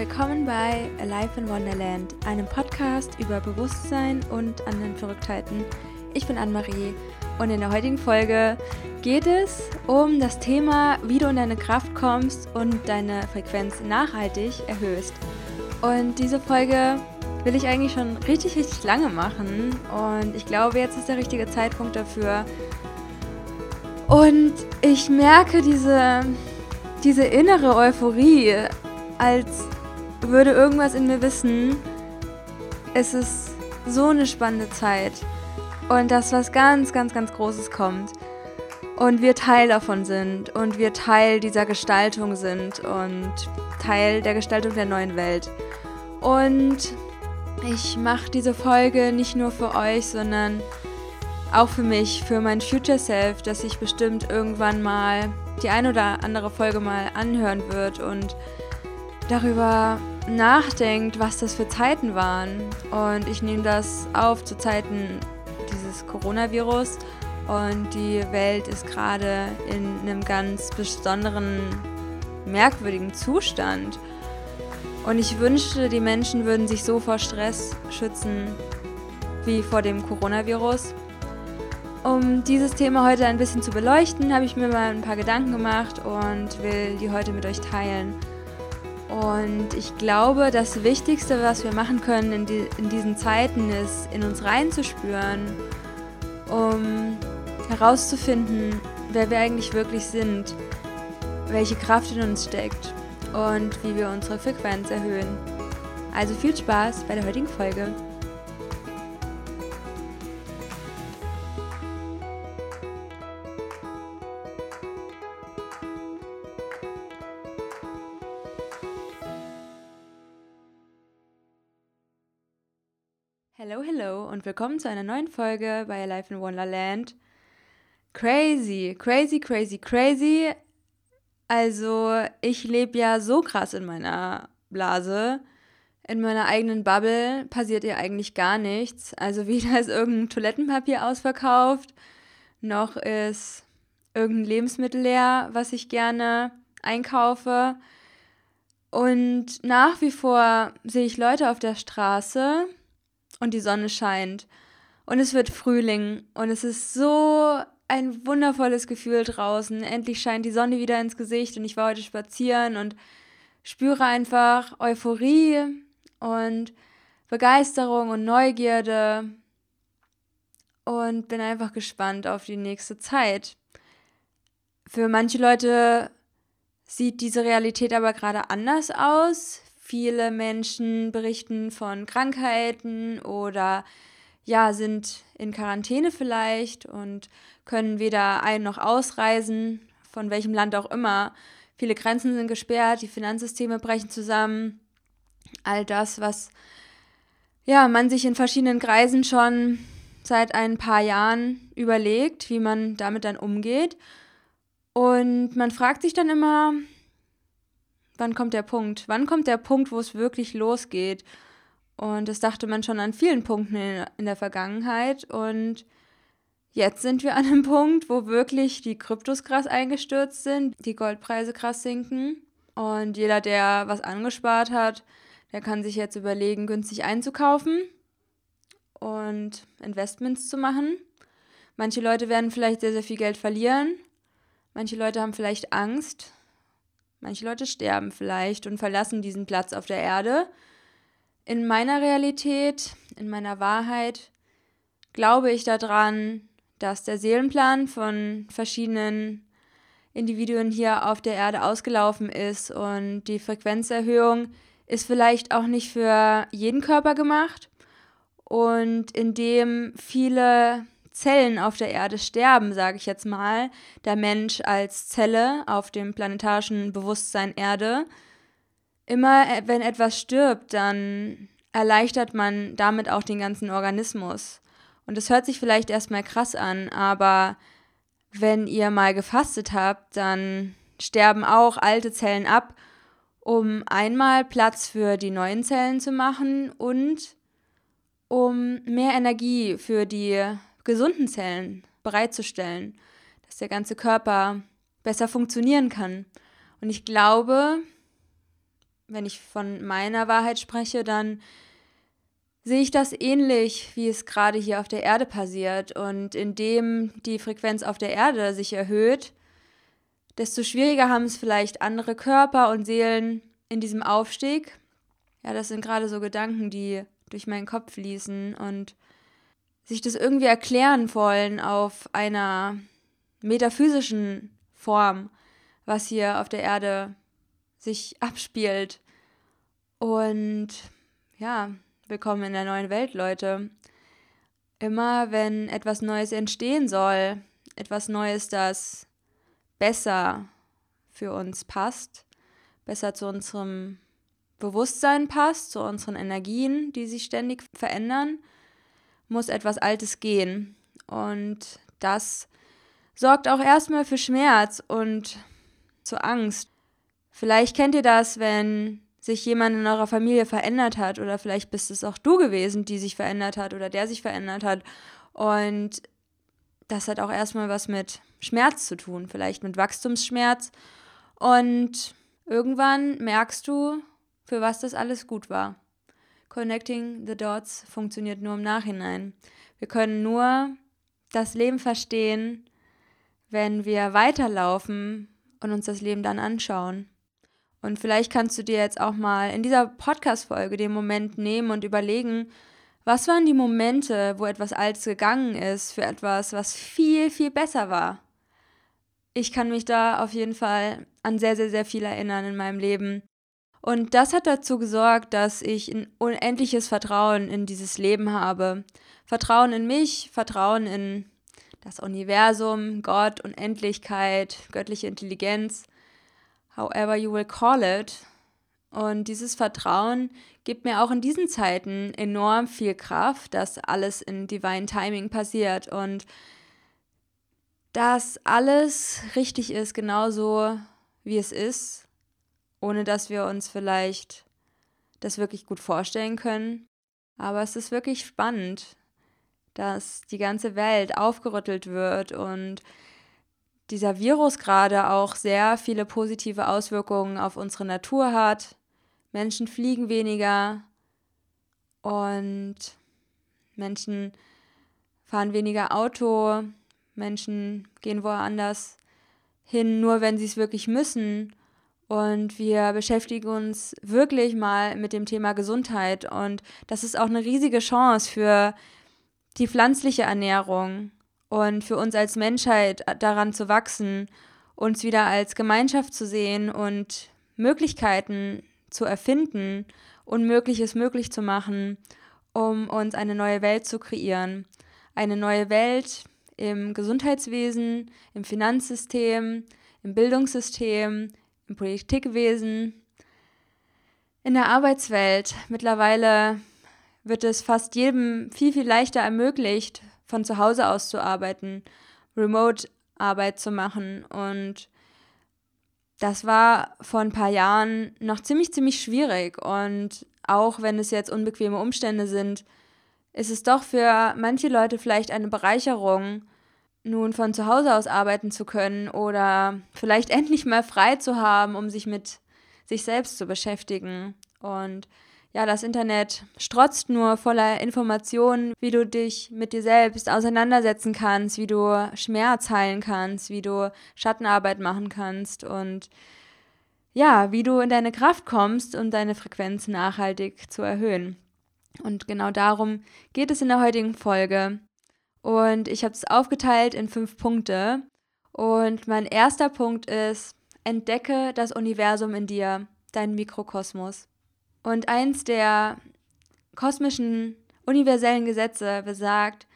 willkommen bei Alive in Wonderland, einem Podcast über Bewusstsein und anderen Verrücktheiten. Ich bin Anne-Marie und in der heutigen Folge geht es um das Thema, wie du in deine Kraft kommst und deine Frequenz nachhaltig erhöhst. Und diese Folge will ich eigentlich schon richtig, richtig lange machen und ich glaube, jetzt ist der richtige Zeitpunkt dafür. Und ich merke diese, diese innere Euphorie, als würde irgendwas in mir wissen, es ist so eine spannende Zeit und dass was ganz, ganz, ganz Großes kommt und wir Teil davon sind und wir Teil dieser Gestaltung sind und Teil der Gestaltung der neuen Welt. Und ich mache diese Folge nicht nur für euch, sondern auch für mich, für mein Future Self, dass ich bestimmt irgendwann mal die ein oder andere Folge mal anhören wird und darüber nachdenkt, was das für Zeiten waren. Und ich nehme das auf zu Zeiten dieses Coronavirus und die Welt ist gerade in einem ganz besonderen, merkwürdigen Zustand. Und ich wünschte, die Menschen würden sich so vor Stress schützen wie vor dem Coronavirus. Um dieses Thema heute ein bisschen zu beleuchten, habe ich mir mal ein paar Gedanken gemacht und will die heute mit euch teilen. Und ich glaube, das Wichtigste, was wir machen können in, die, in diesen Zeiten, ist, in uns reinzuspüren, um herauszufinden, wer wir eigentlich wirklich sind, welche Kraft in uns steckt und wie wir unsere Frequenz erhöhen. Also viel Spaß bei der heutigen Folge. Und willkommen zu einer neuen Folge bei Life in Wonderland. Crazy, crazy, crazy, crazy. Also, ich lebe ja so krass in meiner Blase. In meiner eigenen Bubble passiert ja eigentlich gar nichts. Also, weder ist irgendein Toilettenpapier ausverkauft, noch ist irgendein Lebensmittel leer, was ich gerne einkaufe. Und nach wie vor sehe ich Leute auf der Straße, und die Sonne scheint und es wird Frühling und es ist so ein wundervolles Gefühl draußen. Endlich scheint die Sonne wieder ins Gesicht und ich war heute spazieren und spüre einfach Euphorie und Begeisterung und Neugierde und bin einfach gespannt auf die nächste Zeit. Für manche Leute sieht diese Realität aber gerade anders aus. Viele Menschen berichten von Krankheiten oder ja, sind in Quarantäne vielleicht und können weder ein- noch ausreisen, von welchem Land auch immer. Viele Grenzen sind gesperrt, die Finanzsysteme brechen zusammen. All das, was ja, man sich in verschiedenen Kreisen schon seit ein paar Jahren überlegt, wie man damit dann umgeht. Und man fragt sich dann immer, wann kommt der Punkt? Wann kommt der Punkt, wo es wirklich losgeht? Und das dachte man schon an vielen Punkten in, in der Vergangenheit. Und jetzt sind wir an einem Punkt, wo wirklich die Kryptos krass eingestürzt sind, die Goldpreise krass sinken. Und jeder, der was angespart hat, der kann sich jetzt überlegen, günstig einzukaufen und Investments zu machen. Manche Leute werden vielleicht sehr, sehr viel Geld verlieren. Manche Leute haben vielleicht Angst, Manche Leute sterben vielleicht und verlassen diesen Platz auf der Erde. In meiner Realität, in meiner Wahrheit, glaube ich daran, dass der Seelenplan von verschiedenen Individuen hier auf der Erde ausgelaufen ist und die Frequenzerhöhung ist vielleicht auch nicht für jeden Körper gemacht und indem viele Zellen auf der Erde sterben, sage ich jetzt mal, der Mensch als Zelle auf dem planetarischen Bewusstsein Erde, immer äh, wenn etwas stirbt, dann erleichtert man damit auch den ganzen Organismus. Und es hört sich vielleicht erstmal krass an, aber wenn ihr mal gefastet habt, dann sterben auch alte Zellen ab, um einmal Platz für die neuen Zellen zu machen und um mehr Energie für die gesunden Zellen bereitzustellen, dass der ganze Körper besser funktionieren kann. Und ich glaube, wenn ich von meiner Wahrheit spreche, dann sehe ich das ähnlich, wie es gerade hier auf der Erde passiert. Und indem die Frequenz auf der Erde sich erhöht, desto schwieriger haben es vielleicht andere Körper und Seelen in diesem Aufstieg. Ja, das sind gerade so Gedanken, die durch meinen Kopf fließen und sich das irgendwie erklären wollen auf einer metaphysischen Form, was hier auf der Erde sich abspielt. Und ja, willkommen in der neuen Welt, Leute. Immer wenn etwas Neues entstehen soll, etwas Neues, das besser für uns passt, besser zu unserem Bewusstsein passt, zu unseren Energien, die sich ständig verändern, muss etwas Altes gehen. Und das sorgt auch erstmal für Schmerz und zu Angst. Vielleicht kennt ihr das, wenn sich jemand in eurer Familie verändert hat oder vielleicht bist es auch du gewesen, die sich verändert hat oder der sich verändert hat. Und das hat auch erstmal was mit Schmerz zu tun, vielleicht mit Wachstumsschmerz. Und irgendwann merkst du, für was das alles gut war. Connecting the Dots funktioniert nur im Nachhinein. Wir können nur das Leben verstehen, wenn wir weiterlaufen und uns das Leben dann anschauen. Und vielleicht kannst du dir jetzt auch mal in dieser Podcast-Folge den Moment nehmen und überlegen, was waren die Momente, wo etwas Altes gegangen ist für etwas, was viel, viel besser war? Ich kann mich da auf jeden Fall an sehr, sehr, sehr viel erinnern in meinem Leben. Und das hat dazu gesorgt, dass ich ein unendliches Vertrauen in dieses Leben habe. Vertrauen in mich, Vertrauen in das Universum, Gott, Unendlichkeit, göttliche Intelligenz however you will call it. Und dieses Vertrauen gibt mir auch in diesen Zeiten enorm viel Kraft, dass alles in Divine Timing passiert und dass alles richtig ist, genauso wie es ist, ohne dass wir uns vielleicht das wirklich gut vorstellen können. Aber es ist wirklich spannend, dass die ganze Welt aufgerüttelt wird und dieser Virus gerade auch sehr viele positive Auswirkungen auf unsere Natur hat. Menschen fliegen weniger und Menschen fahren weniger Auto, Menschen gehen woanders hin, nur wenn sie es wirklich müssen. Und wir beschäftigen uns wirklich mal mit dem Thema Gesundheit. Und das ist auch eine riesige Chance für die pflanzliche Ernährung und für uns als Menschheit daran zu wachsen, uns wieder als Gemeinschaft zu sehen und Möglichkeiten zu erfinden, Unmögliches möglich zu machen, um uns eine neue Welt zu kreieren. Eine neue Welt im Gesundheitswesen, im Finanzsystem, im Bildungssystem, im Politikwesen, in der Arbeitswelt. Mittlerweile wird es fast jedem viel, viel leichter ermöglicht, von zu Hause aus zu arbeiten, Remote-Arbeit zu machen. Und das war vor ein paar Jahren noch ziemlich, ziemlich schwierig. Und auch wenn es jetzt unbequeme Umstände sind, ist es doch für manche Leute vielleicht eine Bereicherung, nun von zu Hause aus arbeiten zu können oder vielleicht endlich mal frei zu haben, um sich mit sich selbst zu beschäftigen. Und ja, das Internet strotzt nur voller Informationen, wie du dich mit dir selbst auseinandersetzen kannst, wie du Schmerz heilen kannst, wie du Schattenarbeit machen kannst und ja, wie du in deine Kraft kommst, um deine Frequenz nachhaltig zu erhöhen. Und genau darum geht es in der heutigen Folge. Und ich habe es aufgeteilt in fünf Punkte. Und mein erster Punkt ist, entdecke das Universum in dir, dein Mikrokosmos. Und eins der kosmischen universellen Gesetze besagt,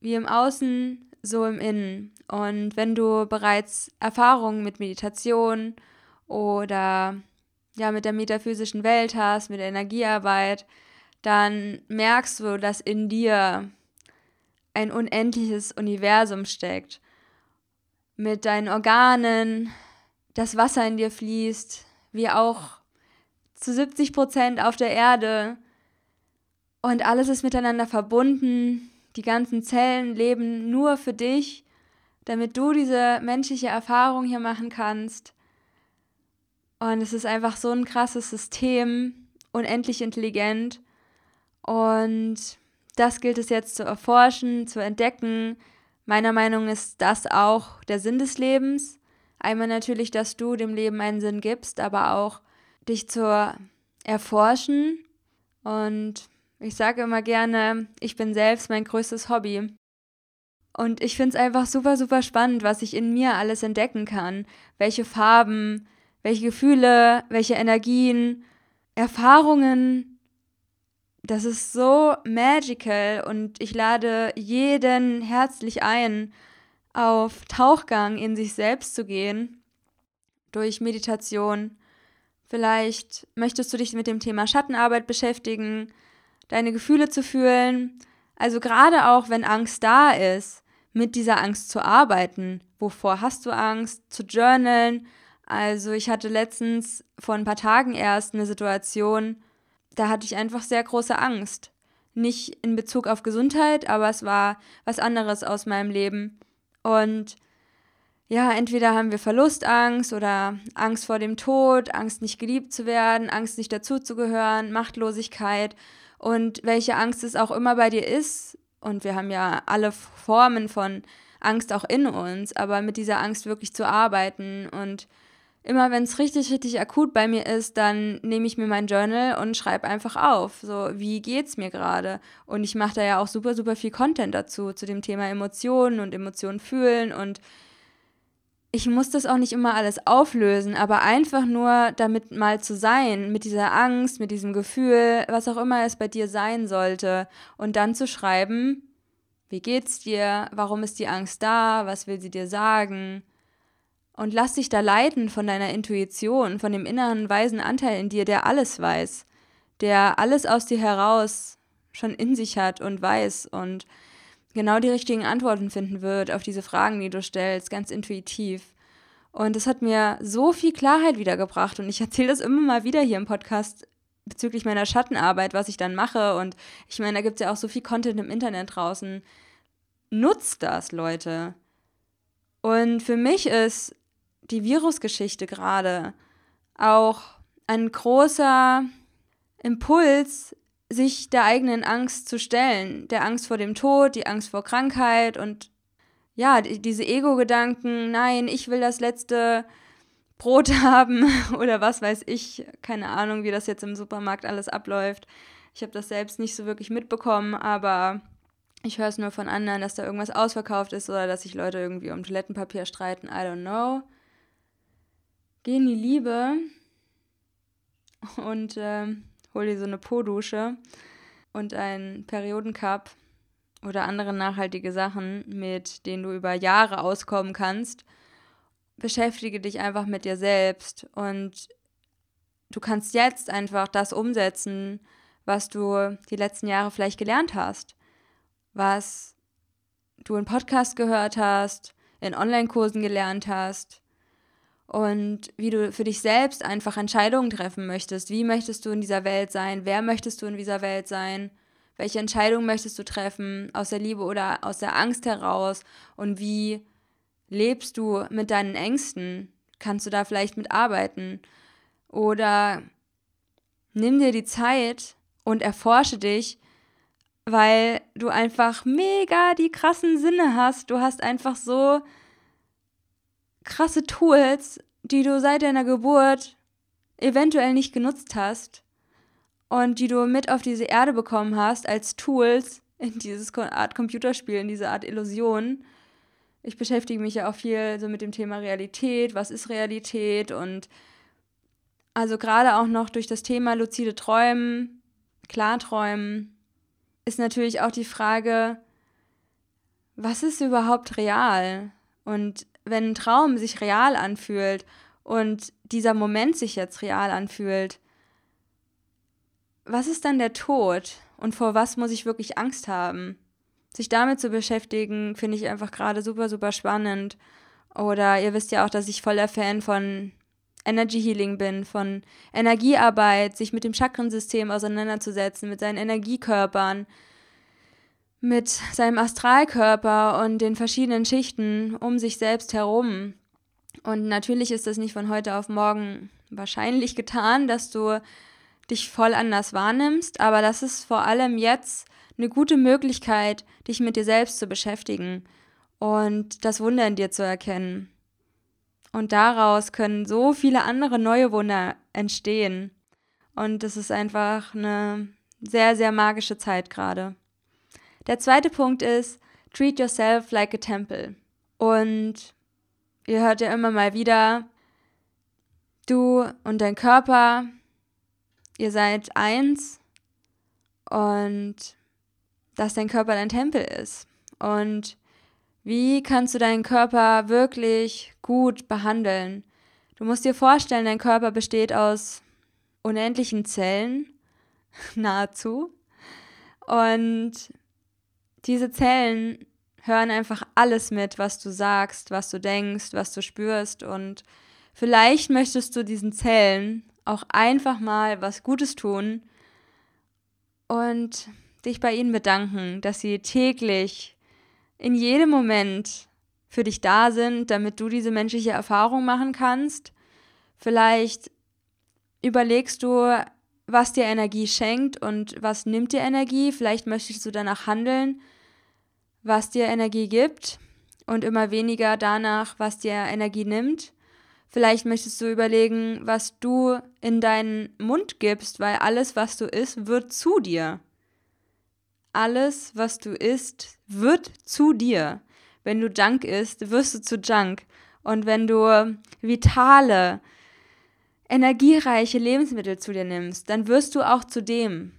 wie im Außen, so im Innen. Und wenn du bereits Erfahrungen mit Meditation oder ja mit der metaphysischen Welt hast, mit der Energiearbeit, dann merkst du, dass in dir ein unendliches Universum steckt. Mit deinen Organen, das Wasser in dir fließt, wie auch zu 70 Prozent auf der Erde und alles ist miteinander verbunden. Die ganzen Zellen leben nur für dich, damit du diese menschliche Erfahrung hier machen kannst. Und es ist einfach so ein krasses System, unendlich intelligent. Und das gilt es jetzt zu erforschen, zu entdecken. Meiner Meinung nach ist das auch der Sinn des Lebens. Einmal natürlich, dass du dem Leben einen Sinn gibst, aber auch dich zu erforschen. Und ich sage immer gerne, ich bin selbst mein größtes Hobby. Und ich finde es einfach super, super spannend, was ich in mir alles entdecken kann. Welche Farben, welche Gefühle, welche Energien, Erfahrungen. Das ist so magical und ich lade jeden herzlich ein, auf Tauchgang in sich selbst zu gehen durch Meditation. Vielleicht möchtest du dich mit dem Thema Schattenarbeit beschäftigen, deine Gefühle zu fühlen. Also gerade auch, wenn Angst da ist, mit dieser Angst zu arbeiten. Wovor hast du Angst? Zu journalen. Also ich hatte letztens vor ein paar Tagen erst eine Situation, da hatte ich einfach sehr große Angst. Nicht in Bezug auf Gesundheit, aber es war was anderes aus meinem Leben. Und ja, entweder haben wir Verlustangst oder Angst vor dem Tod, Angst nicht geliebt zu werden, Angst nicht dazuzugehören, Machtlosigkeit und welche Angst es auch immer bei dir ist. Und wir haben ja alle Formen von Angst auch in uns, aber mit dieser Angst wirklich zu arbeiten und immer wenn es richtig, richtig akut bei mir ist, dann nehme ich mir mein Journal und schreibe einfach auf, so wie geht's mir gerade. Und ich mache da ja auch super, super viel Content dazu, zu dem Thema Emotionen und Emotionen fühlen. Und ich muss das auch nicht immer alles auflösen, aber einfach nur damit mal zu sein, mit dieser Angst, mit diesem Gefühl, was auch immer es bei dir sein sollte. Und dann zu schreiben, wie geht's dir? Warum ist die Angst da? Was will sie dir sagen? Und lass dich da leiten von deiner Intuition, von dem inneren weisen Anteil in dir, der alles weiß, der alles aus dir heraus schon in sich hat und weiß und genau die richtigen Antworten finden wird auf diese Fragen, die du stellst, ganz intuitiv. Und es hat mir so viel Klarheit wiedergebracht und ich erzähle das immer mal wieder hier im Podcast bezüglich meiner Schattenarbeit, was ich dann mache. Und ich meine, da gibt es ja auch so viel Content im Internet draußen. Nutzt das, Leute. Und für mich ist die Virusgeschichte gerade auch ein großer Impuls, sich der eigenen Angst zu stellen, der Angst vor dem Tod, die Angst vor Krankheit und ja, diese Ego-Gedanken, nein, ich will das letzte Brot haben oder was weiß ich, keine Ahnung, wie das jetzt im Supermarkt alles abläuft. Ich habe das selbst nicht so wirklich mitbekommen, aber ich höre es nur von anderen, dass da irgendwas ausverkauft ist oder dass sich Leute irgendwie um Toilettenpapier streiten. I don't know geh in die Liebe und äh, hol dir so eine Po-Dusche und einen Periodencup oder andere nachhaltige Sachen, mit denen du über Jahre auskommen kannst. Beschäftige dich einfach mit dir selbst und du kannst jetzt einfach das umsetzen, was du die letzten Jahre vielleicht gelernt hast, was du in Podcasts gehört hast, in Online-Kursen gelernt hast, und wie du für dich selbst einfach Entscheidungen treffen möchtest. Wie möchtest du in dieser Welt sein? Wer möchtest du in dieser Welt sein? Welche Entscheidungen möchtest du treffen? Aus der Liebe oder aus der Angst heraus? Und wie lebst du mit deinen Ängsten? Kannst du da vielleicht mitarbeiten? Oder nimm dir die Zeit und erforsche dich, weil du einfach mega die krassen Sinne hast. Du hast einfach so krasse Tools, die du seit deiner Geburt eventuell nicht genutzt hast und die du mit auf diese Erde bekommen hast als Tools in dieses Art Computerspiel, in diese Art Illusion. Ich beschäftige mich ja auch viel so mit dem Thema Realität, was ist Realität und also gerade auch noch durch das Thema luzide Träumen, Klarträumen, ist natürlich auch die Frage, was ist überhaupt real? Und wenn ein Traum sich real anfühlt und dieser Moment sich jetzt real anfühlt, was ist dann der Tod und vor was muss ich wirklich Angst haben? Sich damit zu beschäftigen, finde ich einfach gerade super, super spannend. Oder ihr wisst ja auch, dass ich voller Fan von Energy Healing bin, von Energiearbeit, sich mit dem Chakrensystem auseinanderzusetzen, mit seinen Energiekörpern, mit seinem Astralkörper und den verschiedenen Schichten um sich selbst herum. Und natürlich ist das nicht von heute auf morgen wahrscheinlich getan, dass du dich voll anders wahrnimmst, aber das ist vor allem jetzt eine gute Möglichkeit, dich mit dir selbst zu beschäftigen und das Wunder in dir zu erkennen. Und daraus können so viele andere neue Wunder entstehen. Und es ist einfach eine sehr, sehr magische Zeit gerade. Der zweite Punkt ist, treat yourself like a temple. Und ihr hört ja immer mal wieder, du und dein Körper, ihr seid eins und dass dein Körper dein Tempel ist. Und wie kannst du deinen Körper wirklich gut behandeln? Du musst dir vorstellen, dein Körper besteht aus unendlichen Zellen, nahezu. Und diese Zellen hören einfach alles mit, was du sagst, was du denkst, was du spürst. Und vielleicht möchtest du diesen Zellen auch einfach mal was Gutes tun und dich bei ihnen bedanken, dass sie täglich in jedem Moment für dich da sind, damit du diese menschliche Erfahrung machen kannst. Vielleicht überlegst du, was dir Energie schenkt und was nimmt dir Energie. Vielleicht möchtest du danach handeln, was dir Energie gibt und immer weniger danach, was dir Energie nimmt. Vielleicht möchtest du überlegen, was du in deinen Mund gibst, weil alles, was du isst, wird zu dir alles, was du isst, wird zu dir. Wenn du Junk isst, wirst du zu Junk. Und wenn du vitale, energiereiche Lebensmittel zu dir nimmst, dann wirst du auch zu dem.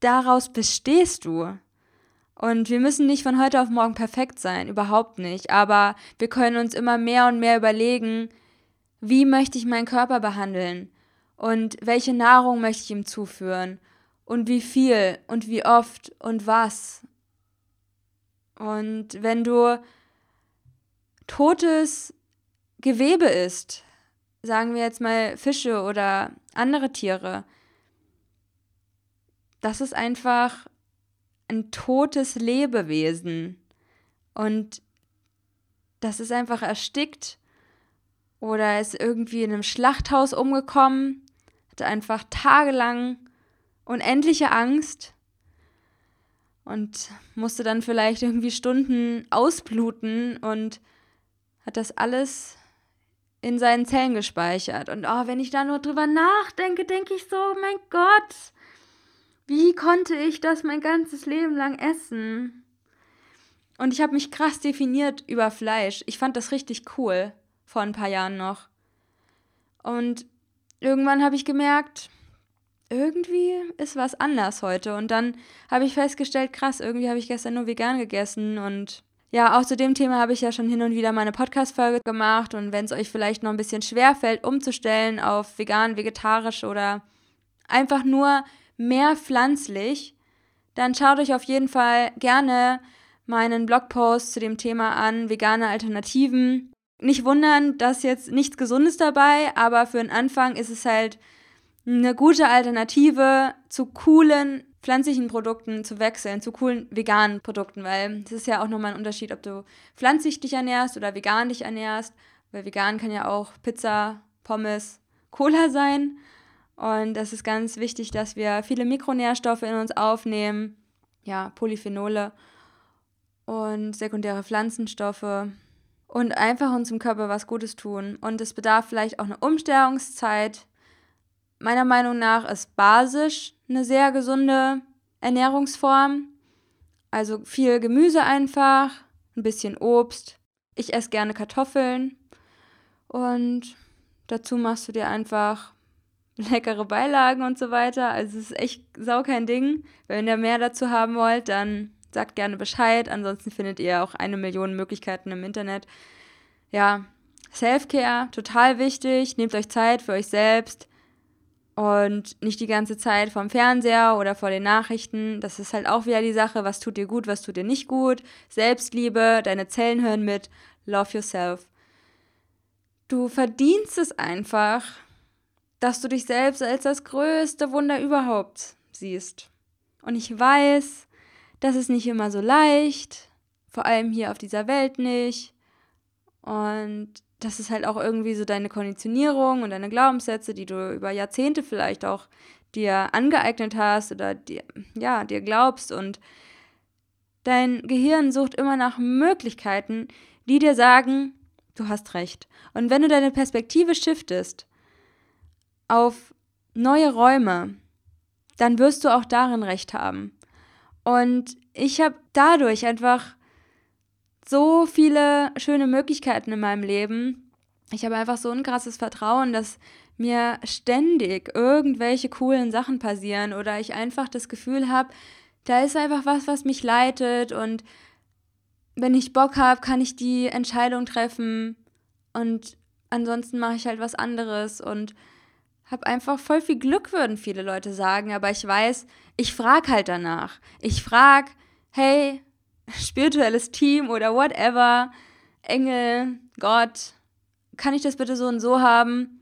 Daraus bestehst du. Und wir müssen nicht von heute auf morgen perfekt sein, überhaupt nicht. Aber wir können uns immer mehr und mehr überlegen, wie möchte ich meinen Körper behandeln und welche Nahrung möchte ich ihm zuführen und wie viel und wie oft und was. Und wenn du totes Gewebe isst, sagen wir jetzt mal Fische oder andere Tiere, das ist einfach ein totes Lebewesen. Und das ist einfach erstickt oder ist irgendwie in einem Schlachthaus umgekommen, hat einfach tagelang unendliche Angst und musste dann vielleicht irgendwie Stunden ausbluten und hat das alles in seinen Zellen gespeichert. Und oh, wenn ich da nur drüber nachdenke, denke ich so, mein Gott, wie konnte ich das mein ganzes Leben lang essen? Und ich habe mich krass definiert über Fleisch. Ich fand das richtig cool vor ein paar Jahren noch. Und irgendwann habe ich gemerkt, irgendwie ist was anders heute. Und dann habe ich festgestellt, krass, irgendwie habe ich gestern nur vegan gegessen. Und ja, auch zu dem Thema habe ich ja schon hin und wieder meine Podcast-Folge gemacht. Und wenn es euch vielleicht noch ein bisschen schwer fällt, umzustellen auf vegan, vegetarisch oder einfach nur mehr pflanzlich, dann schaut euch auf jeden Fall gerne meinen Blogpost zu dem Thema an, vegane Alternativen. Nicht wundern, dass jetzt nichts Gesundes dabei, aber für den Anfang ist es halt eine gute Alternative zu coolen pflanzlichen Produkten zu wechseln, zu coolen veganen Produkten, weil es ist ja auch nochmal ein Unterschied, ob du pflanzlich dich ernährst oder vegan dich ernährst, weil vegan kann ja auch Pizza, Pommes, Cola sein. Und das ist ganz wichtig, dass wir viele Mikronährstoffe in uns aufnehmen, ja, Polyphenole und sekundäre Pflanzenstoffe und einfach uns im Körper was Gutes tun. Und es bedarf vielleicht auch eine Umstellungszeit, meiner Meinung nach ist basisch eine sehr gesunde Ernährungsform. Also viel Gemüse einfach, ein bisschen Obst. Ich esse gerne Kartoffeln und dazu machst du dir einfach leckere Beilagen und so weiter. Also es ist echt sau kein Ding. Wenn ihr mehr dazu haben wollt, dann sagt gerne Bescheid. Ansonsten findet ihr auch eine Million Möglichkeiten im Internet. Ja, Self-Care, total wichtig. Nehmt euch Zeit für euch selbst und nicht die ganze Zeit vom Fernseher oder vor den Nachrichten. Das ist halt auch wieder die Sache, was tut dir gut, was tut dir nicht gut. Selbstliebe, deine Zellen hören mit, love yourself. Du verdienst es einfach, dass du dich selbst als das größte Wunder überhaupt siehst. Und ich weiß, das ist nicht immer so leicht, vor allem hier auf dieser Welt nicht. Und das ist halt auch irgendwie so deine Konditionierung und deine Glaubenssätze, die du über Jahrzehnte vielleicht auch dir angeeignet hast oder dir, ja, dir glaubst und dein Gehirn sucht immer nach Möglichkeiten, die dir sagen, du hast recht. Und wenn du deine Perspektive shiftest auf neue Räume, dann wirst du auch darin recht haben. Und ich habe dadurch einfach so viele schöne Möglichkeiten in meinem Leben. Ich habe einfach so ein krasses Vertrauen, dass mir ständig irgendwelche coolen Sachen passieren oder ich einfach das Gefühl habe, da ist einfach was, was mich leitet und wenn ich Bock habe, kann ich die Entscheidung treffen und ansonsten mache ich halt was anderes und habe einfach voll viel Glück, würden viele Leute sagen, aber ich weiß, ich frage halt danach. Ich frage, hey, spirituelles Team oder whatever, Engel, Gott, kann ich das bitte so und so haben?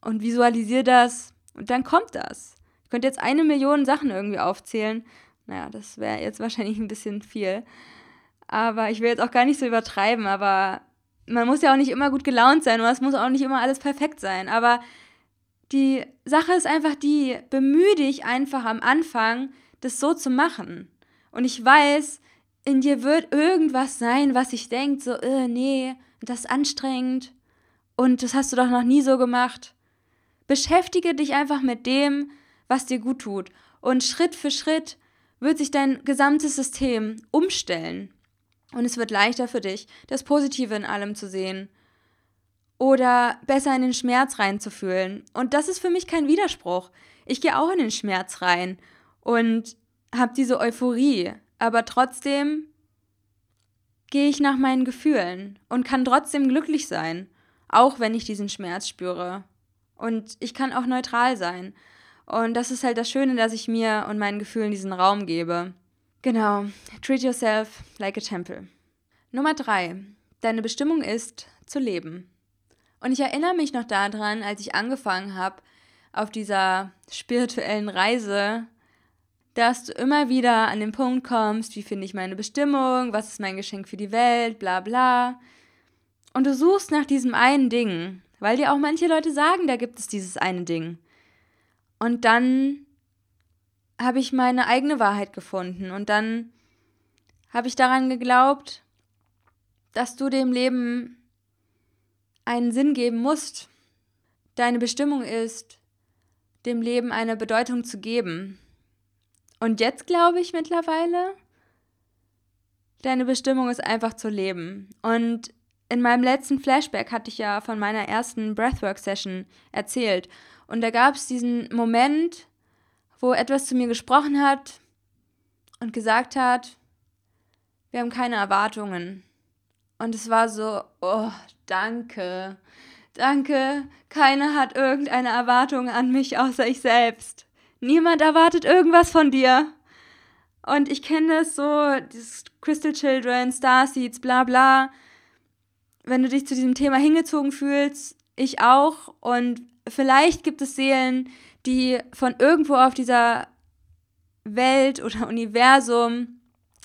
Und visualisiere das und dann kommt das. Ich könnte jetzt eine Million Sachen irgendwie aufzählen. Naja, das wäre jetzt wahrscheinlich ein bisschen viel. Aber ich will jetzt auch gar nicht so übertreiben, aber man muss ja auch nicht immer gut gelaunt sein und es muss auch nicht immer alles perfekt sein. Aber die Sache ist einfach die, bemühe dich einfach am Anfang, das so zu machen. Und ich weiß, in dir wird irgendwas sein, was sich denkt, so, äh, nee, das ist anstrengend und das hast du doch noch nie so gemacht. Beschäftige dich einfach mit dem, was dir gut tut. Und Schritt für Schritt wird sich dein gesamtes System umstellen. Und es wird leichter für dich, das Positive in allem zu sehen. Oder besser in den Schmerz reinzufühlen. Und das ist für mich kein Widerspruch. Ich gehe auch in den Schmerz rein und habe diese Euphorie aber trotzdem gehe ich nach meinen Gefühlen und kann trotzdem glücklich sein, auch wenn ich diesen Schmerz spüre. Und ich kann auch neutral sein. Und das ist halt das Schöne, dass ich mir und meinen Gefühlen diesen Raum gebe. Genau, treat yourself like a temple. Nummer drei, deine Bestimmung ist, zu leben. Und ich erinnere mich noch daran, als ich angefangen habe, auf dieser spirituellen Reise dass du immer wieder an den Punkt kommst, wie finde ich meine Bestimmung, was ist mein Geschenk für die Welt, bla bla. Und du suchst nach diesem einen Ding, weil dir auch manche Leute sagen, da gibt es dieses eine Ding. Und dann habe ich meine eigene Wahrheit gefunden und dann habe ich daran geglaubt, dass du dem Leben einen Sinn geben musst. Deine Bestimmung ist, dem Leben eine Bedeutung zu geben. Und jetzt glaube ich mittlerweile, deine Bestimmung ist einfach zu leben. Und in meinem letzten Flashback hatte ich ja von meiner ersten Breathwork-Session erzählt. Und da gab es diesen Moment, wo etwas zu mir gesprochen hat und gesagt hat, wir haben keine Erwartungen. Und es war so, oh, danke, danke, keiner hat irgendeine Erwartung an mich außer ich selbst. Niemand erwartet irgendwas von dir. Und ich kenne das so, dieses Crystal Children, Starseeds, bla bla. Wenn du dich zu diesem Thema hingezogen fühlst, ich auch. Und vielleicht gibt es Seelen, die von irgendwo auf dieser Welt oder Universum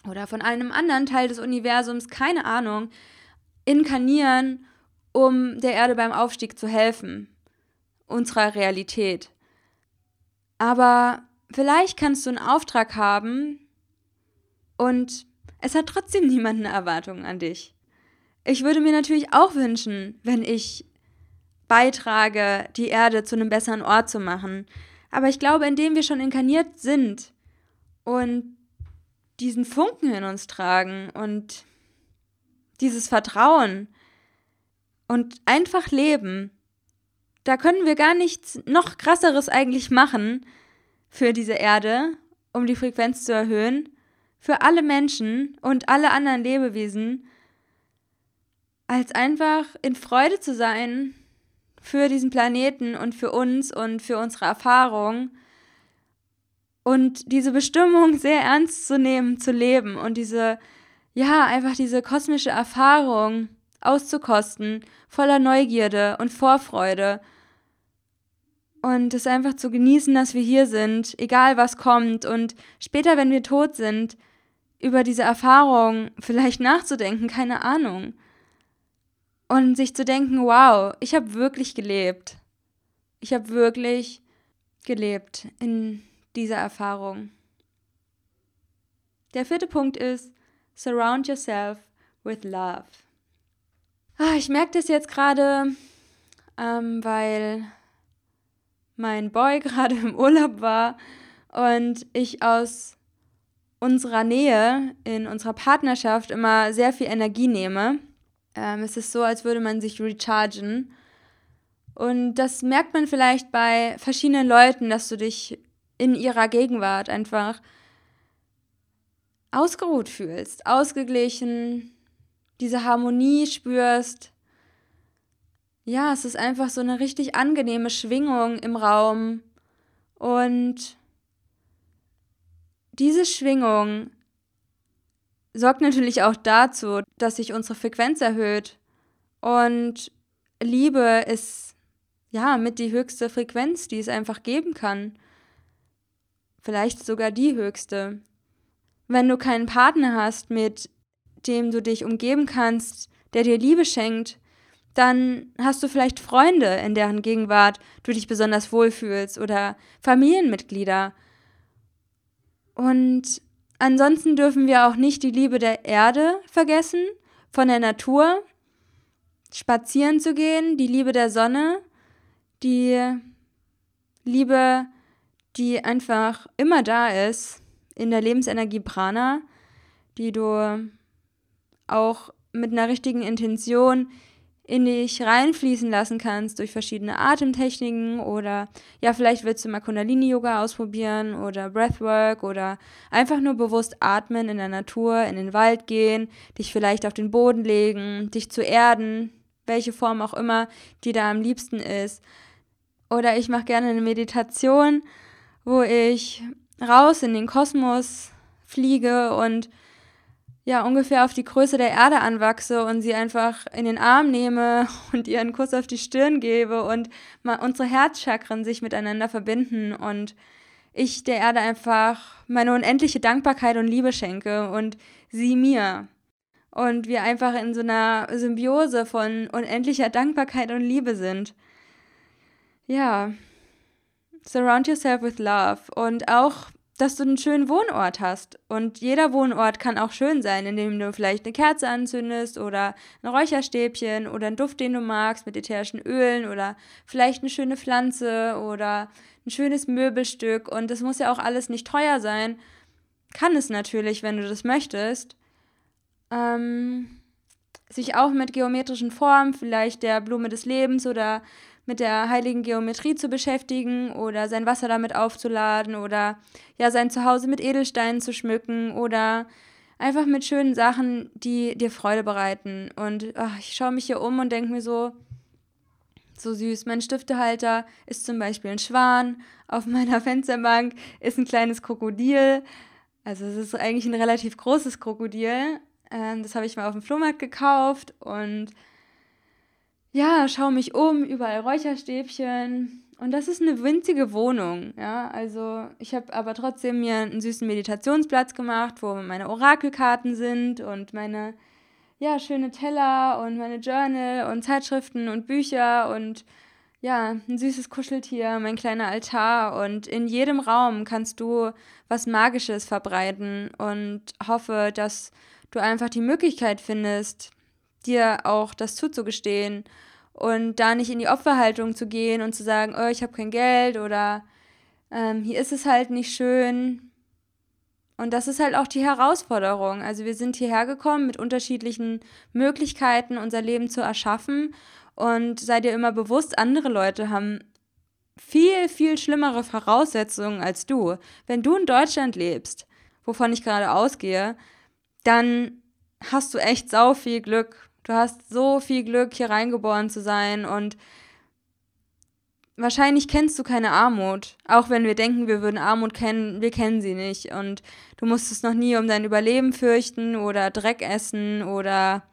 oder von einem anderen Teil des Universums, keine Ahnung, inkarnieren, um der Erde beim Aufstieg zu helfen, unserer Realität. Aber vielleicht kannst du einen Auftrag haben und es hat trotzdem niemand eine Erwartung an dich. Ich würde mir natürlich auch wünschen, wenn ich beitrage, die Erde zu einem besseren Ort zu machen. Aber ich glaube, indem wir schon inkarniert sind und diesen Funken in uns tragen und dieses Vertrauen und einfach leben, da können wir gar nichts noch krasseres eigentlich machen für diese Erde, um die Frequenz zu erhöhen, für alle Menschen und alle anderen Lebewesen, als einfach in Freude zu sein für diesen Planeten und für uns und für unsere Erfahrung und diese Bestimmung sehr ernst zu nehmen, zu leben und diese, ja, einfach diese kosmische Erfahrung auszukosten, voller Neugierde und Vorfreude und es einfach zu genießen, dass wir hier sind, egal was kommt und später, wenn wir tot sind, über diese Erfahrung vielleicht nachzudenken, keine Ahnung. Und sich zu denken, wow, ich habe wirklich gelebt. Ich habe wirklich gelebt in dieser Erfahrung. Der vierte Punkt ist, surround yourself with love. Ah, ich merke das jetzt gerade, ähm, weil mein Boy gerade im Urlaub war und ich aus unserer Nähe, in unserer Partnerschaft immer sehr viel Energie nehme. Ähm, es ist so, als würde man sich rechargen. Und das merkt man vielleicht bei verschiedenen Leuten, dass du dich in ihrer Gegenwart einfach ausgeruht fühlst, ausgeglichen, diese Harmonie spürst. Ja, es ist einfach so eine richtig angenehme Schwingung im Raum. Und diese Schwingung sorgt natürlich auch dazu, dass sich unsere Frequenz erhöht. Und Liebe ist ja mit die höchste Frequenz, die es einfach geben kann. Vielleicht sogar die höchste. Wenn du keinen Partner hast, mit dem du dich umgeben kannst, der dir Liebe schenkt, dann hast du vielleicht Freunde, in deren Gegenwart du dich besonders wohlfühlst oder Familienmitglieder. Und ansonsten dürfen wir auch nicht die Liebe der Erde vergessen, von der Natur, spazieren zu gehen, die Liebe der Sonne, die Liebe, die einfach immer da ist, in der Lebensenergie Prana, die du auch mit einer richtigen Intention in dich reinfließen lassen kannst durch verschiedene Atemtechniken oder ja, vielleicht willst du mal Kundalini-Yoga ausprobieren oder Breathwork oder einfach nur bewusst atmen in der Natur, in den Wald gehen, dich vielleicht auf den Boden legen, dich zu erden, welche Form auch immer, die da am liebsten ist. Oder ich mache gerne eine Meditation, wo ich raus in den Kosmos fliege und ja, ungefähr auf die Größe der Erde anwachse und sie einfach in den Arm nehme und ihr einen Kuss auf die Stirn gebe und mal unsere Herzchakren sich miteinander verbinden und ich der Erde einfach meine unendliche Dankbarkeit und Liebe schenke und sie mir. Und wir einfach in so einer Symbiose von unendlicher Dankbarkeit und Liebe sind. Ja, surround yourself with love. Und auch dass du einen schönen Wohnort hast. Und jeder Wohnort kann auch schön sein, indem du vielleicht eine Kerze anzündest oder ein Räucherstäbchen oder einen Duft, den du magst mit ätherischen Ölen oder vielleicht eine schöne Pflanze oder ein schönes Möbelstück. Und das muss ja auch alles nicht teuer sein. Kann es natürlich, wenn du das möchtest. Ähm, sich auch mit geometrischen Formen, vielleicht der Blume des Lebens oder mit der heiligen Geometrie zu beschäftigen oder sein Wasser damit aufzuladen oder ja sein Zuhause mit Edelsteinen zu schmücken oder einfach mit schönen Sachen, die dir Freude bereiten. Und ach, ich schaue mich hier um und denke mir so, so süß. Mein Stiftehalter ist zum Beispiel ein Schwan. Auf meiner Fensterbank ist ein kleines Krokodil. Also es ist eigentlich ein relativ großes Krokodil. Ähm, das habe ich mal auf dem Flohmarkt gekauft und ja, schaue mich um, überall Räucherstäbchen. Und das ist eine winzige Wohnung, ja. Also ich habe aber trotzdem mir einen süßen Meditationsplatz gemacht, wo meine Orakelkarten sind und meine, ja, schöne Teller und meine Journal und Zeitschriften und Bücher und ja, ein süßes Kuscheltier, mein kleiner Altar. Und in jedem Raum kannst du was Magisches verbreiten und hoffe, dass du einfach die Möglichkeit findest, dir auch das zuzugestehen und da nicht in die Opferhaltung zu gehen und zu sagen, oh, ich habe kein Geld oder ähm, hier ist es halt nicht schön. Und das ist halt auch die Herausforderung. Also wir sind hierher gekommen mit unterschiedlichen Möglichkeiten, unser Leben zu erschaffen. Und sei dir immer bewusst, andere Leute haben viel, viel schlimmere Voraussetzungen als du. Wenn du in Deutschland lebst, wovon ich gerade ausgehe, dann hast du echt sau viel Glück Du hast so viel Glück, hier reingeboren zu sein und wahrscheinlich kennst du keine Armut. Auch wenn wir denken, wir würden Armut kennen, wir kennen sie nicht. Und du musstest noch nie um dein Überleben fürchten oder Dreck essen oder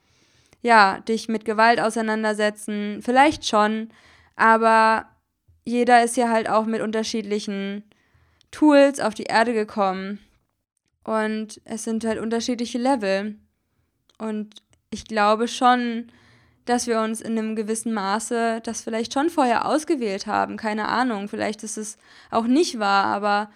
ja, dich mit Gewalt auseinandersetzen. Vielleicht schon, aber jeder ist ja halt auch mit unterschiedlichen Tools auf die Erde gekommen. Und es sind halt unterschiedliche Level. Und ich glaube schon, dass wir uns in einem gewissen Maße das vielleicht schon vorher ausgewählt haben. Keine Ahnung, vielleicht ist es auch nicht wahr, aber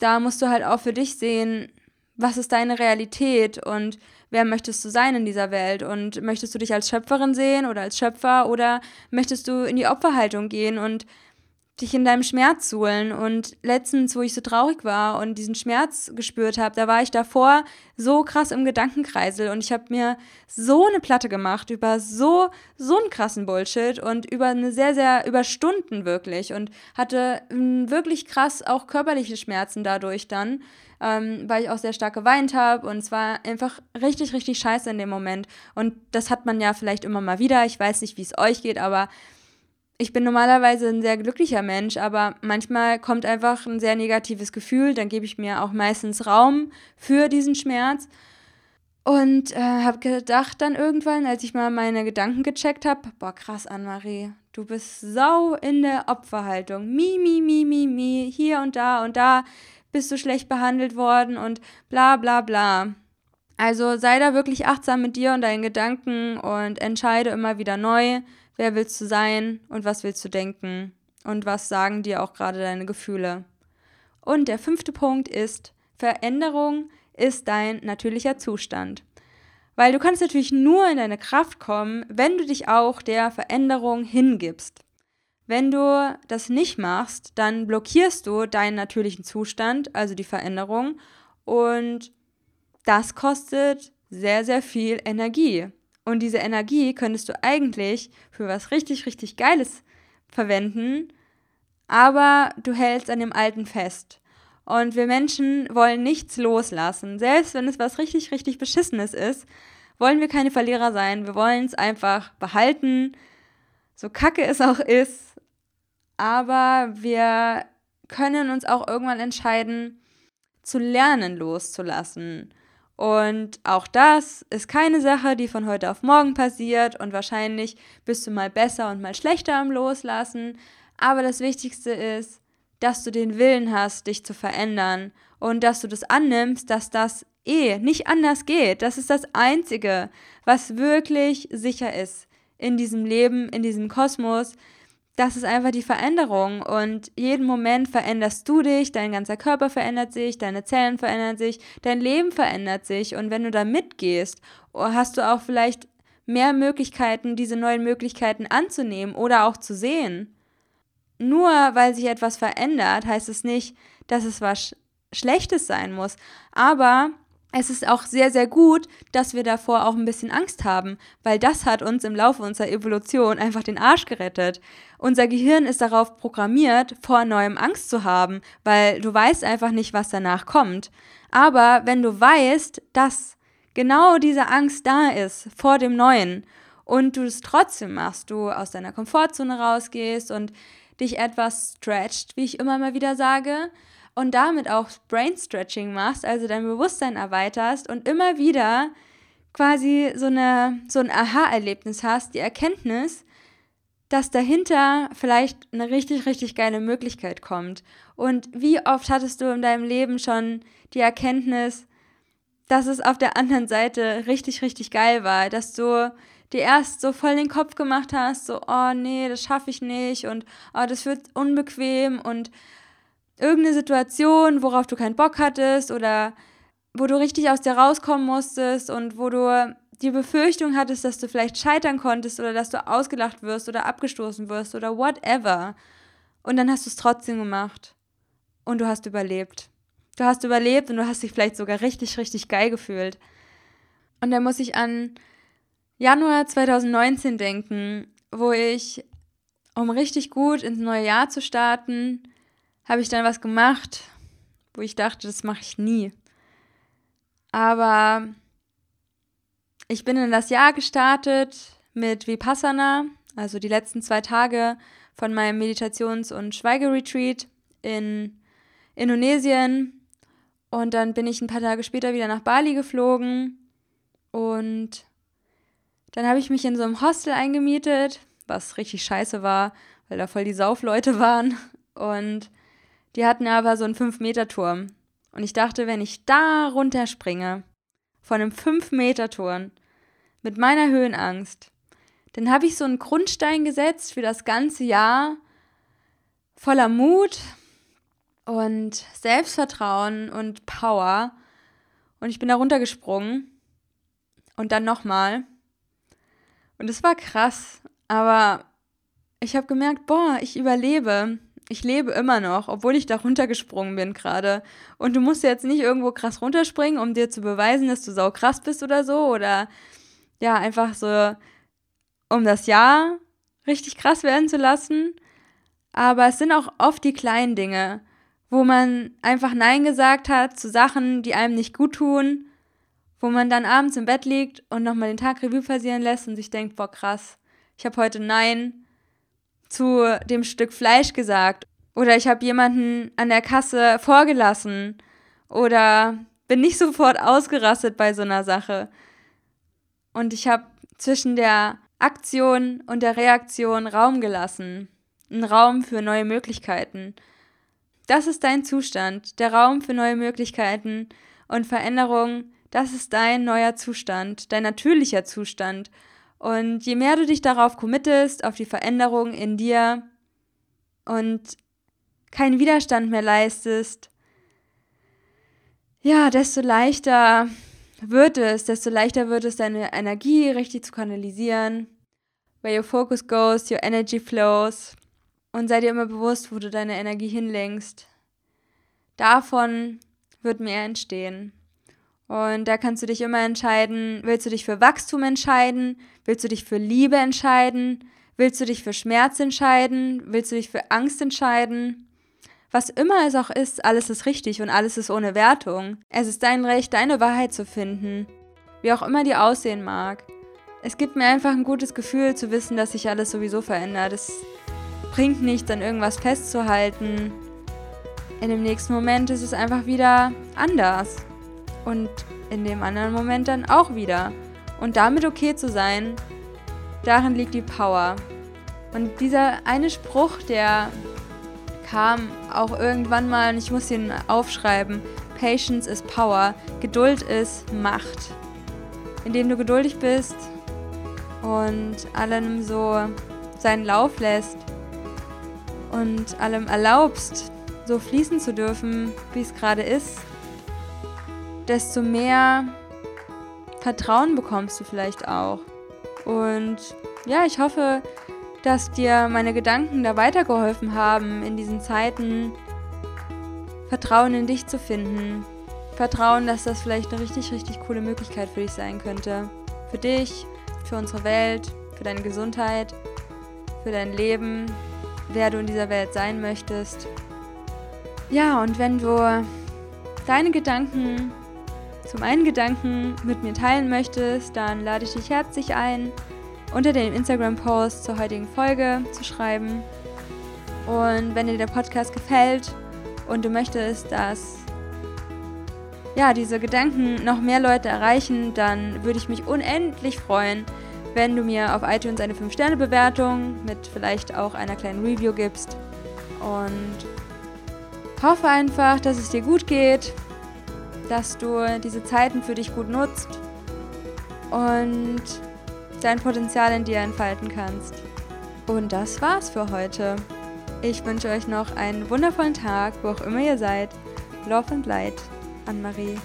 da musst du halt auch für dich sehen, was ist deine Realität und wer möchtest du sein in dieser Welt und möchtest du dich als Schöpferin sehen oder als Schöpfer oder möchtest du in die Opferhaltung gehen und dich in deinem Schmerz suhlen. Und letztens, wo ich so traurig war und diesen Schmerz gespürt habe, da war ich davor so krass im Gedankenkreisel und ich habe mir so eine Platte gemacht über so, so einen krassen Bullshit und über eine sehr, sehr, über Stunden wirklich und hatte wirklich krass auch körperliche Schmerzen dadurch dann. Ähm, weil ich auch sehr stark geweint habe und es war einfach richtig, richtig scheiße in dem Moment. Und das hat man ja vielleicht immer mal wieder. Ich weiß nicht, wie es euch geht, aber ich bin normalerweise ein sehr glücklicher Mensch, aber manchmal kommt einfach ein sehr negatives Gefühl, dann gebe ich mir auch meistens Raum für diesen Schmerz. Und äh, habe gedacht dann irgendwann, als ich mal meine Gedanken gecheckt habe, boah, krass, Anne-Marie, du bist sau in der Opferhaltung. Mi, mi, mi, mi, mi, hier und da und da bist du schlecht behandelt worden und bla, bla, bla. Also sei da wirklich achtsam mit dir und deinen Gedanken und entscheide immer wieder neu, wer willst du sein und was willst du denken und was sagen dir auch gerade deine Gefühle. Und der fünfte Punkt ist, Veränderung ist dein natürlicher Zustand. Weil du kannst natürlich nur in deine Kraft kommen, wenn du dich auch der Veränderung hingibst. Wenn du das nicht machst, dann blockierst du deinen natürlichen Zustand, also die Veränderung, und das kostet sehr, sehr viel Energie. Und diese Energie könntest du eigentlich für was richtig, richtig Geiles verwenden, aber du hältst an dem Alten fest. Und wir Menschen wollen nichts loslassen. Selbst wenn es was richtig, richtig Beschissenes ist, wollen wir keine Verlierer sein. Wir wollen es einfach behalten, so kacke es auch ist. Aber wir können uns auch irgendwann entscheiden, zu lernen loszulassen und auch das ist keine Sache, die von heute auf morgen passiert und wahrscheinlich bist du mal besser und mal schlechter am Loslassen. Aber das Wichtigste ist, dass du den Willen hast, dich zu verändern und dass du das annimmst, dass das eh nicht anders geht. Das ist das Einzige, was wirklich sicher ist in diesem Leben, in diesem Kosmos, das ist einfach die Veränderung und jeden Moment veränderst du dich, dein ganzer Körper verändert sich, deine Zellen verändern sich, dein Leben verändert sich und wenn du da mitgehst, hast du auch vielleicht mehr Möglichkeiten, diese neuen Möglichkeiten anzunehmen oder auch zu sehen. Nur weil sich etwas verändert, heißt es nicht, dass es was Schlechtes sein muss, aber es ist auch sehr, sehr gut, dass wir davor auch ein bisschen Angst haben, weil das hat uns im Laufe unserer Evolution einfach den Arsch gerettet. Unser Gehirn ist darauf programmiert, vor neuem Angst zu haben, weil du weißt einfach nicht, was danach kommt. Aber wenn du weißt, dass genau diese Angst da ist vor dem Neuen und du es trotzdem machst, du aus deiner Komfortzone rausgehst und dich etwas stretcht, wie ich immer mal wieder sage, und damit auch Brain Stretching machst, also dein Bewusstsein erweiterst und immer wieder quasi so, eine, so ein Aha-Erlebnis hast, die Erkenntnis, dass dahinter vielleicht eine richtig, richtig geile Möglichkeit kommt. Und wie oft hattest du in deinem Leben schon die Erkenntnis, dass es auf der anderen Seite richtig, richtig geil war, dass du dir erst so voll den Kopf gemacht hast, so, oh nee, das schaffe ich nicht und oh, das wird unbequem und irgendeine Situation, worauf du keinen Bock hattest oder wo du richtig aus dir rauskommen musstest und wo du die Befürchtung hattest, dass du vielleicht scheitern konntest oder dass du ausgelacht wirst oder abgestoßen wirst oder whatever. Und dann hast du es trotzdem gemacht. Und du hast überlebt. Du hast überlebt und du hast dich vielleicht sogar richtig, richtig geil gefühlt. Und dann muss ich an Januar 2019 denken, wo ich, um richtig gut ins neue Jahr zu starten, habe ich dann was gemacht, wo ich dachte, das mache ich nie. Aber ich bin in das Jahr gestartet mit Vipassana, also die letzten zwei Tage von meinem Meditations- und Schweigeretreat in Indonesien. Und dann bin ich ein paar Tage später wieder nach Bali geflogen. Und dann habe ich mich in so einem Hostel eingemietet, was richtig scheiße war, weil da voll die Saufleute waren. Und die hatten aber so einen 5-Meter-Turm. Und ich dachte, wenn ich da runterspringe, von einem 5-Meter-Turm, mit meiner Höhenangst, dann habe ich so einen Grundstein gesetzt für das ganze Jahr voller Mut und Selbstvertrauen und Power. Und ich bin da runtergesprungen und dann nochmal. Und es war krass, aber ich habe gemerkt, boah, ich überlebe. Ich lebe immer noch, obwohl ich da runtergesprungen bin gerade. Und du musst jetzt nicht irgendwo krass runterspringen, um dir zu beweisen, dass du sau krass bist oder so. Oder ja, einfach so, um das Jahr richtig krass werden zu lassen. Aber es sind auch oft die kleinen Dinge, wo man einfach Nein gesagt hat zu Sachen, die einem nicht gut tun, wo man dann abends im Bett liegt und nochmal den Tag Revue passieren lässt und sich denkt, boah krass, ich habe heute Nein zu dem Stück Fleisch gesagt oder ich habe jemanden an der Kasse vorgelassen oder bin nicht sofort ausgerastet bei so einer Sache. Und ich habe zwischen der Aktion und der Reaktion Raum gelassen. Ein Raum für neue Möglichkeiten. Das ist dein Zustand, der Raum für neue Möglichkeiten und Veränderung. Das ist dein neuer Zustand, dein natürlicher Zustand. Und je mehr du dich darauf committest, auf die Veränderung in dir und keinen Widerstand mehr leistest, ja, desto leichter wird es, desto leichter wird es, deine Energie richtig zu kanalisieren. Where your focus goes, your energy flows. Und sei dir immer bewusst, wo du deine Energie hinlenkst. Davon wird mehr entstehen. Und da kannst du dich immer entscheiden, willst du dich für Wachstum entscheiden? Willst du dich für Liebe entscheiden? Willst du dich für Schmerz entscheiden? Willst du dich für Angst entscheiden? Was immer es auch ist, alles ist richtig und alles ist ohne Wertung. Es ist dein Recht, deine Wahrheit zu finden. Wie auch immer die aussehen mag. Es gibt mir einfach ein gutes Gefühl zu wissen, dass sich alles sowieso verändert. Es bringt nichts, an irgendwas festzuhalten. In dem nächsten Moment ist es einfach wieder anders und in dem anderen Moment dann auch wieder. Und damit okay zu sein, darin liegt die Power. Und dieser eine Spruch, der kam auch irgendwann mal, und ich muss ihn aufschreiben, Patience is Power, Geduld ist Macht. Indem du geduldig bist und allem so seinen Lauf lässt und allem erlaubst, so fließen zu dürfen, wie es gerade ist, desto mehr Vertrauen bekommst du vielleicht auch. Und ja, ich hoffe, dass dir meine Gedanken da weitergeholfen haben, in diesen Zeiten Vertrauen in dich zu finden. Vertrauen, dass das vielleicht eine richtig, richtig coole Möglichkeit für dich sein könnte. Für dich, für unsere Welt, für deine Gesundheit, für dein Leben, wer du in dieser Welt sein möchtest. Ja, und wenn du deine Gedanken zum einen Gedanken mit mir teilen möchtest, dann lade ich dich herzlich ein, unter dem Instagram-Post zur heutigen Folge zu schreiben. Und wenn dir der Podcast gefällt und du möchtest, dass ja, diese Gedanken noch mehr Leute erreichen, dann würde ich mich unendlich freuen, wenn du mir auf iTunes eine 5-Sterne-Bewertung mit vielleicht auch einer kleinen Review gibst. Und hoffe einfach, dass es dir gut geht, dass du diese Zeiten für dich gut nutzt und dein Potenzial in dir entfalten kannst. Und das war's für heute. Ich wünsche euch noch einen wundervollen Tag, wo auch immer ihr seid. Love and Light, Anne-Marie.